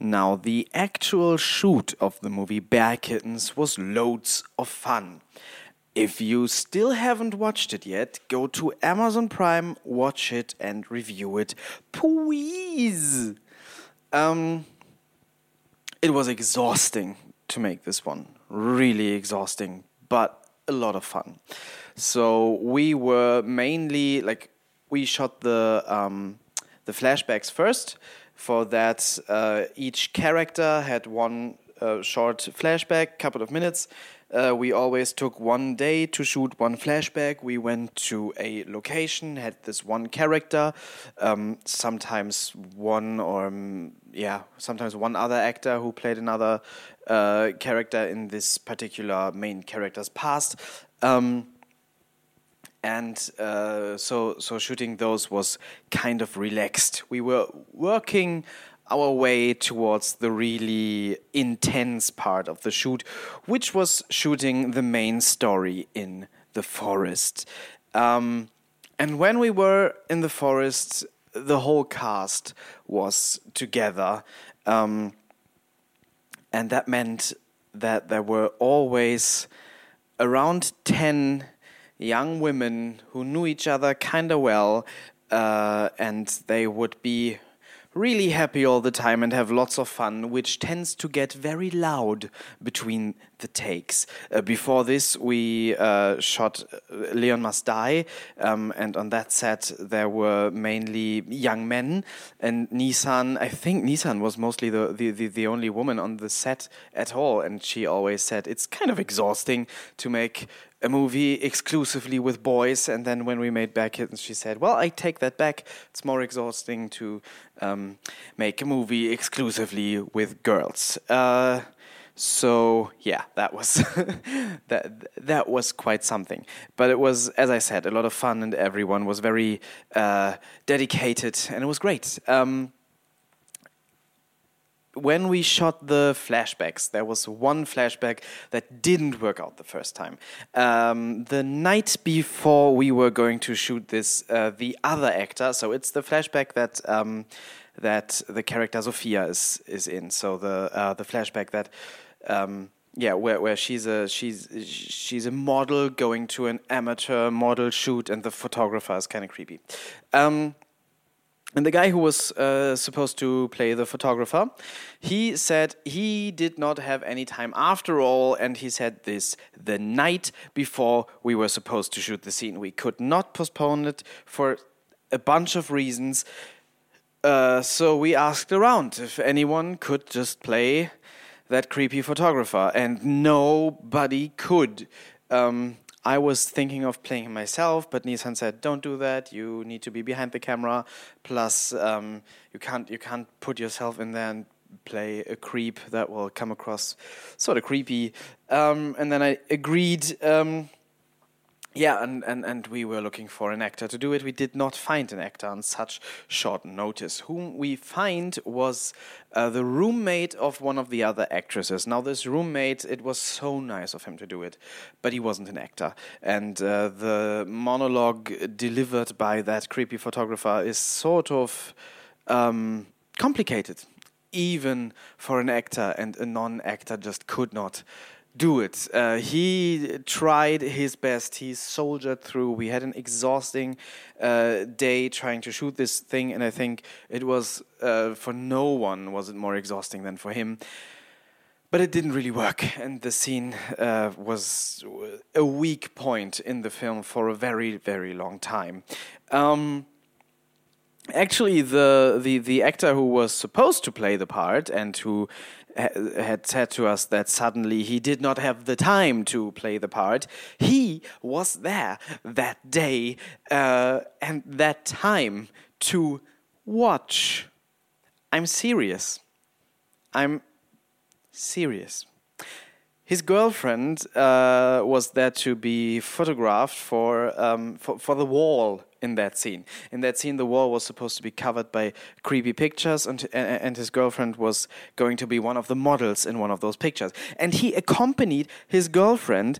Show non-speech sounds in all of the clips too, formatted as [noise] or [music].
Now, the actual shoot of the movie Bear Kittens was loads of fun. If you still haven't watched it yet, go to Amazon Prime, watch it, and review it, please. Um, it was exhausting to make this one, really exhausting, but a lot of fun. So we were mainly like we shot the um, the flashbacks first. For that, uh, each character had one uh, short flashback, couple of minutes. Uh, we always took one day to shoot one flashback. We went to a location, had this one character, um, sometimes one or um, yeah, sometimes one other actor who played another uh, character in this particular main character's past. Um, and uh, so so shooting those was kind of relaxed. We were working our way towards the really intense part of the shoot, which was shooting the main story in the forest. Um, and when we were in the forest, the whole cast was together. Um, and that meant that there were always around 10 young women who knew each other kind of well, uh, and they would be really happy all the time and have lots of fun, which tends to get very loud between the takes. Uh, before this, we uh, shot uh, Leon Must Die, um, and on that set, there were mainly young men. And Nissan, I think Nissan was mostly the, the, the, the only woman on the set at all, and she always said it's kind of exhausting to make a movie exclusively with boys, and then when we made Bear Kittens, she said, "Well, I take that back. It's more exhausting to um, make a movie exclusively with girls." Uh, so yeah, that was [laughs] that that was quite something. But it was, as I said, a lot of fun, and everyone was very uh, dedicated, and it was great. Um, when we shot the flashbacks, there was one flashback that didn't work out the first time. Um, the night before we were going to shoot this, uh, the other actor, so it's the flashback that um, that the character Sophia is is in. So the uh, the flashback that. Um, yeah, where, where she's a she's she's a model going to an amateur model shoot, and the photographer is kind of creepy. Um, and the guy who was uh, supposed to play the photographer, he said he did not have any time after all, and he said this the night before we were supposed to shoot the scene. We could not postpone it for a bunch of reasons. Uh, so we asked around if anyone could just play that creepy photographer, and nobody could. Um, I was thinking of playing him myself, but Nissan said, "Don't do that. You need to be behind the camera. Plus, um, you can't you can't put yourself in there and play a creep that will come across sort of creepy." Um, and then I agreed. Um, yeah, and, and, and we were looking for an actor to do it. We did not find an actor on such short notice. Whom we find was uh, the roommate of one of the other actresses. Now, this roommate, it was so nice of him to do it, but he wasn't an actor. And uh, the monologue delivered by that creepy photographer is sort of um, complicated, even for an actor, and a non actor just could not do it. Uh, he tried his best. He soldiered through. We had an exhausting uh, day trying to shoot this thing, and I think it was uh, for no one was it more exhausting than for him. But it didn't really work, and the scene uh, was a weak point in the film for a very, very long time. Um, actually the, the the actor who was supposed to play the part and who had said to us that suddenly he did not have the time to play the part. He was there that day uh, and that time to watch. I'm serious. I'm serious. His girlfriend uh, was there to be photographed for, um, for, for the wall in that scene. In that scene, the wall was supposed to be covered by creepy pictures, and and his girlfriend was going to be one of the models in one of those pictures. And he accompanied his girlfriend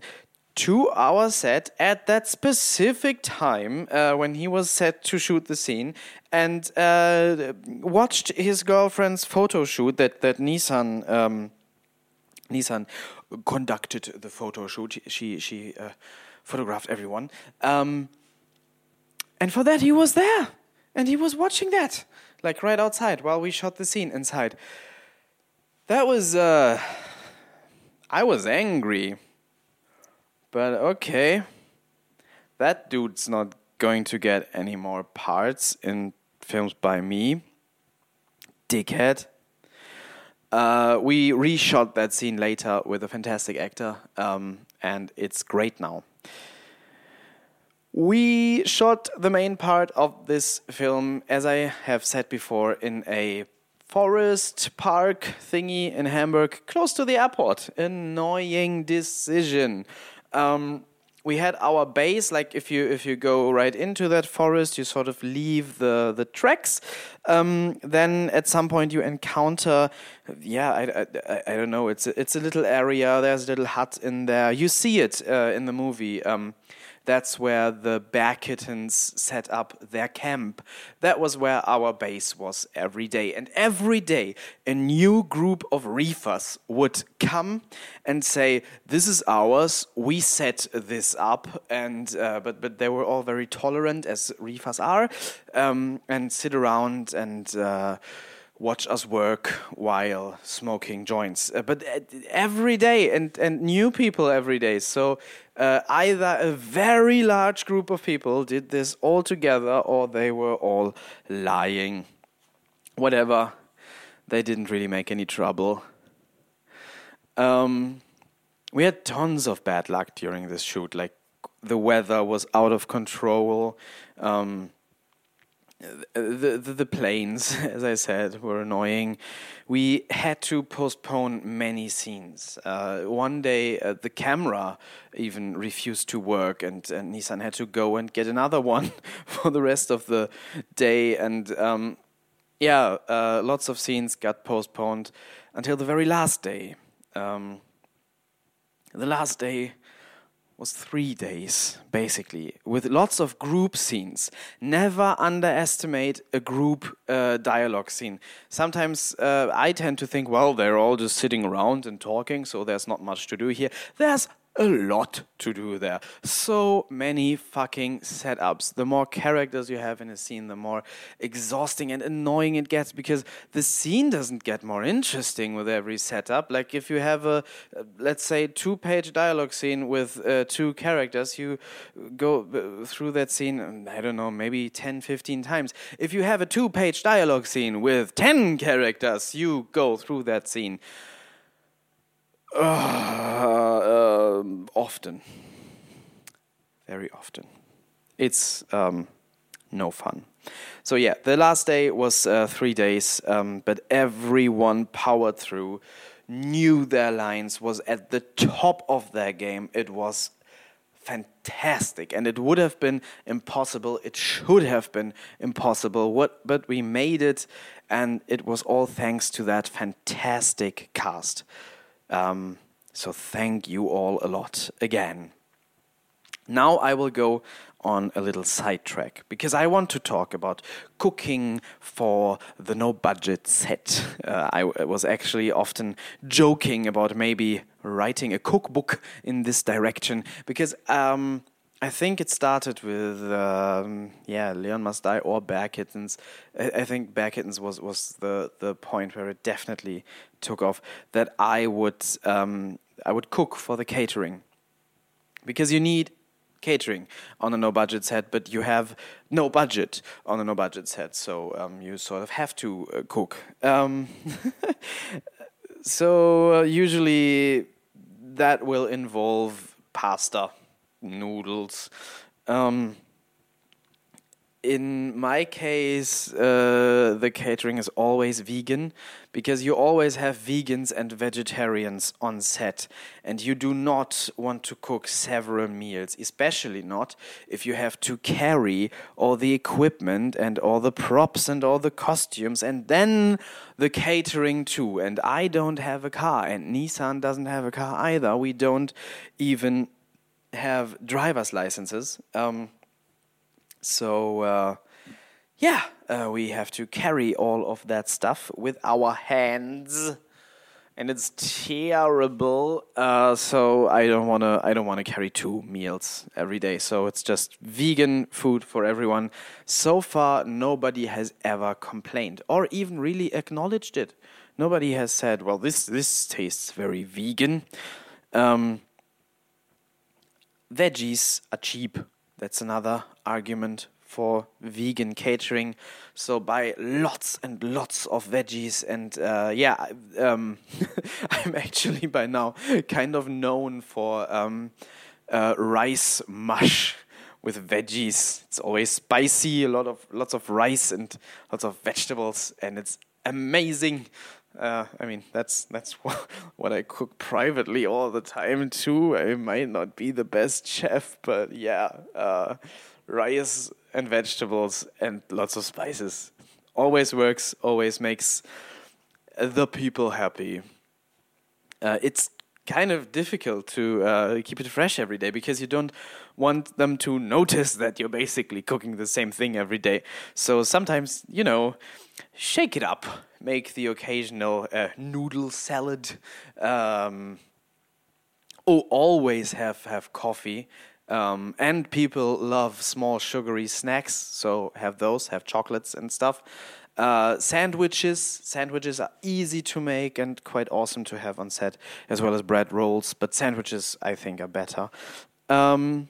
to our set at that specific time uh, when he was set to shoot the scene and uh, watched his girlfriend's photo shoot that that Nissan um, Nissan conducted the photo shoot. She she uh, photographed everyone, um, and for that he was there and he was watching that like right outside while we shot the scene inside. That was uh, I was angry, but okay, that dude's not going to get any more parts in films by me. Dickhead. Uh, we reshot that scene later with a fantastic actor, um, and it's great now. We shot the main part of this film, as I have said before, in a forest park thingy in Hamburg, close to the airport. Annoying decision. Um, we had our base like if you if you go right into that forest you sort of leave the the tracks. Um, then at some point you encounter yeah I, I, I, don't know it's a, it's a little area there's a little hut in there. You see it uh, in the movie. Um, that's where the bear kittens set up their camp. That was where our base was every day. And every day, a new group of reefers would come and say, "This is ours. We set this up." And uh, but but they were all very tolerant, as reefers are, um, and sit around and. Uh, watch us work while smoking joints. Uh, but uh, every day, and, and new people every day. So uh, either a very large group of people did this all together or they were all lying. Whatever. They didn't really make any trouble. Um, we had tons of bad luck during this shoot. Like, the weather was out of control. Um, the, the, the planes, [laughs] as I said, were annoying. We had to postpone many scenes. Uh, one day, uh, the camera even refused to work, and, and Nissan had to go and get another [laughs] one for the rest of the day. And um, yeah, uh, lots of scenes got postponed until the very last day. Um, the last day was three days, basically, with lots of group scenes. Never underestimate a group uh, dialogue scene. Sometimes uh, I tend to think, well, they're all just sitting around and talking, so there's not much to do here. There's a lot to do there. So many fucking setups. The more characters you have in a scene, the more exhausting and annoying it gets because the scene doesn't get more interesting with every setup. Like if you have a, let's say, two page dialogue scene with uh, two characters, you go uh, through that scene, I don't know, maybe 10, 15 times. If you have a two page dialogue scene with 10 characters, you go through that scene uh, um, often. Very often. It's um, no fun. So, yeah, the last day was uh, three days, um, but everyone powered through, knew their lines, was at the top of their game. It was fantastic and it would have been impossible it should have been impossible what but we made it and it was all thanks to that fantastic cast um, so thank you all a lot again. Now I will go on a little sidetrack because I want to talk about cooking for the no budget set. [laughs] Uh, I was actually often joking about maybe writing a cookbook in this direction because um, I think it started with um, yeah, Leon Must Die or Bear Kittens. I, I, think Bear Kittens was was the the point where it definitely took off. That I would um, I would cook for the catering because you need catering on a no budget set, but you have no budget on a no budget set, so um, you sort of have to uh, cook. Um, [laughs] so uh, usually that will involve pasta noodles. Um, in my case, uh, the catering is always vegan because you always have vegans and vegetarians on set, and you do not want to cook several meals, especially not if you have to carry all the equipment and all the props and all the costumes, and then the catering too. And I don't have a car, and Nissan doesn't have a car either. We don't even have driver's licenses. Um, so, uh, yeah, uh, we have to carry all of that stuff with our hands. And it's terrible. Uh, so I don't wanna. I don't wanna carry two meals every day. So it's just vegan food for everyone. So far, nobody has ever complained or even really acknowledged it. Nobody has said, "Well, this this tastes very vegan." Um, veggies are cheap. That's another argument for vegan catering. So buy lots and lots of veggies, and uh, yeah, um, [laughs] I'm actually by now kind of known for um, uh, rice mush with veggies. It's always spicy, a lot of lots of rice and lots of vegetables, and it's amazing. Uh, I mean, that's that's [laughs] what I cook privately all the time too. I might not be the best chef, but yeah, uh, rice and vegetables and lots of spices always works. Always makes the people happy. Uh, it's kind of difficult to uh, keep it fresh every day because you don't want them to [laughs] notice that you're basically cooking the same thing every day. So sometimes, you know, shake it up make the occasional uh, noodle salad. Um, oh, always have have coffee. Um, and people love small sugary snacks, so have those, have chocolates and stuff. Uh, sandwiches, sandwiches are easy to make and quite awesome to have on set, as well as bread rolls. But sandwiches, I think, are better. Um,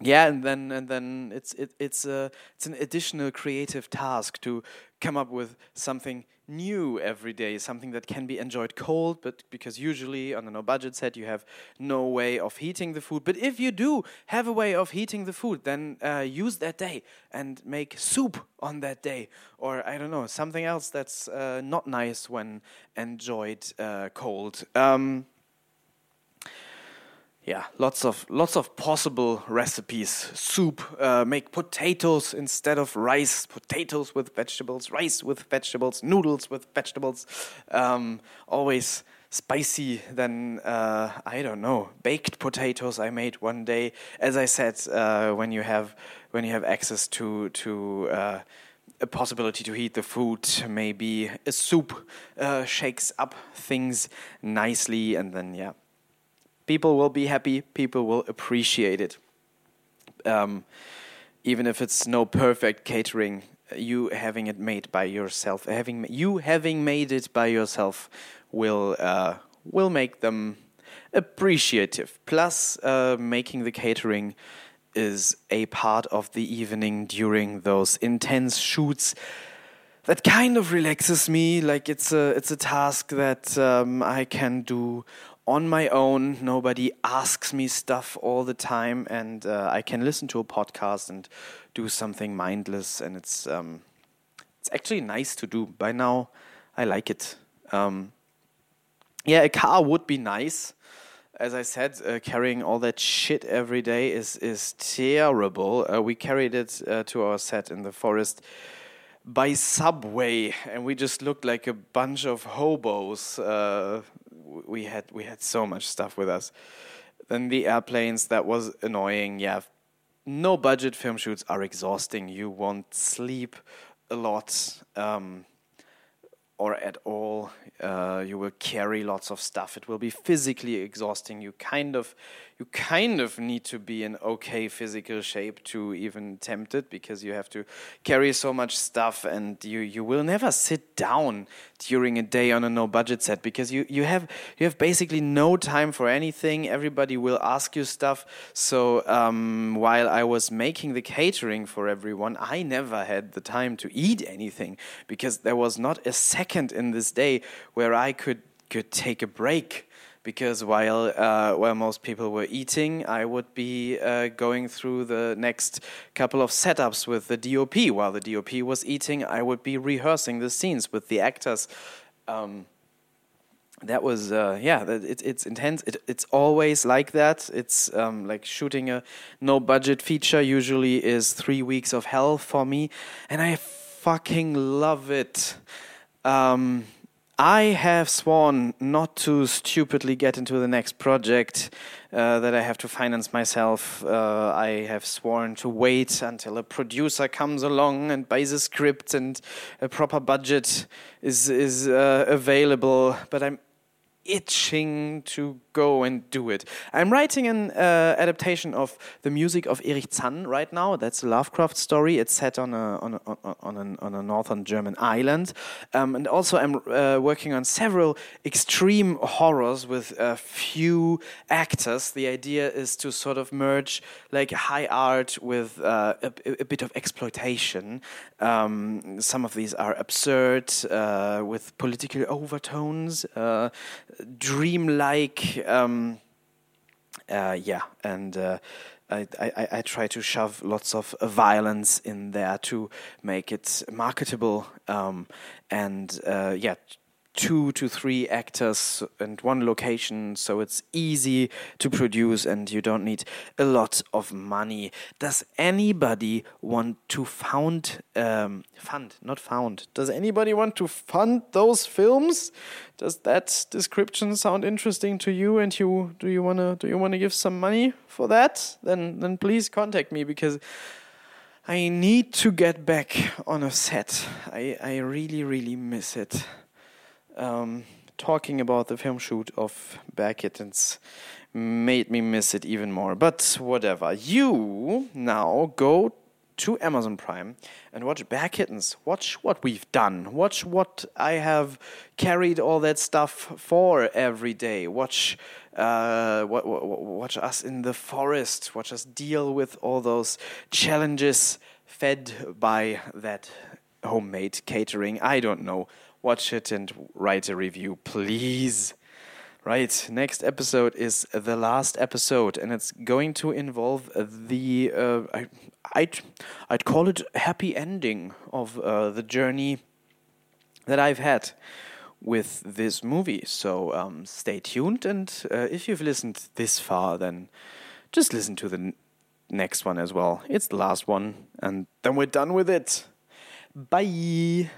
yeah, and then and then it's it, it's a it's an additional creative task to come up with something new every day, something that can be enjoyed cold, but because usually on a no budget set you have no way of heating the food. But if you do have a way of heating the food, then uh, use that day and make soup on that day, or I don't know something else that's uh, not nice when enjoyed uh, cold. Um, yeah, lots of lots of possible recipes. Soup, uh, make potatoes instead of rice. Potatoes with vegetables, rice with vegetables, noodles with vegetables. Um, always spicy. Then uh, I don't know, baked potatoes. I made one day. As I said, uh, when you have when you have access to to uh, a possibility to heat the food, maybe a soup uh, shakes up things nicely, and then yeah people will be happy, people will appreciate it. Um, even if it's no perfect catering, you having it made by yourself, having you having made it by yourself, will uh, will make them appreciative. Plus, uh, making the catering is a part of the evening during those intense shoots. That kind of relaxes me. Like it's a it's a task that um, I can do on my own. Nobody asks me stuff all the time, and uh, I can listen to a podcast and do something mindless. And it's um, it's actually nice to do. By now, I like it. Um, yeah, a car would be nice. As I said, uh, carrying all that shit every day is is terrible. Uh, we carried it uh, to our set in the forest by subway, and we just looked like a bunch of hobos uh, we had we had so much stuff with us. Then the airplanes that was annoying. Yeah, no budget film shoots are exhausting. You won't sleep a lot um, or at all. Uh, you will carry lots of stuff. It will be physically exhausting. You kind of you kind of need to be in okay physical shape to even tempt it because you have to carry so much stuff and you, you will never sit down during a day on a no budget set because you, you have you have basically no time for anything. Everybody will ask you stuff. So um, while I was making the catering for everyone I never had the time to eat anything because there was not a second in this day where I could could take a break because while uh, while most people were eating, I would be uh, going through the next couple of setups with the DOP. While the DOP was eating, I would be rehearsing the scenes with the actors. Um, that was uh, yeah, it, it's intense. It, it's always like that. It's um, like shooting a no budget feature. Usually is three weeks of hell for me, and I fucking love it. Um, I have sworn not to stupidly get into the next project uh, that I have to finance myself. Uh, I have sworn to wait until a producer comes along and buys a script and a proper budget is is uh, available. But I'm itching to go and do it. I'm writing an uh, adaptation of the music of Erich Zann right now. That's a Lovecraft story. It's set on a on a, on on a northern German island, um, and also I'm uh, working on several extreme horrors with a few actors. The idea is to sort of merge like high art with uh, a, a, bit of exploitation. Um, some of these are absurd uh, with political overtones, uh, dreamlike um, uh, yeah, and uh, I, I, I, try to shove lots of violence in there to make it marketable. Um, and uh, yeah, two to three actors and one location, so it's easy to produce and you don't need a lot of money. Does anybody want to found um, fund, not found? Does anybody want to fund those films? Does that description sound interesting to you? And you do you wanna do you wanna give some money for that? Then then please contact me because. I need to get back on a set. I, I really, really miss it um, talking about the film shoot of Bear Kittens made me miss it even more. But whatever. You now go to Amazon Prime and watch Bear Kittens. Watch what we've done. Watch what I have carried all that stuff for every day. Watch, uh, watch us in the forest. Watch us deal with all those challenges fed by that homemade catering. I don't know watch it and write a review, please. Right, next episode is the last episode, and it's going to involve the uh, I, I'd I'd call it happy ending of uh, the journey that I've had with this movie. So um, stay tuned, and uh, if you've listened this far, then just listen to the n- next one as well. It's the last one, and then we're done with it. Bye.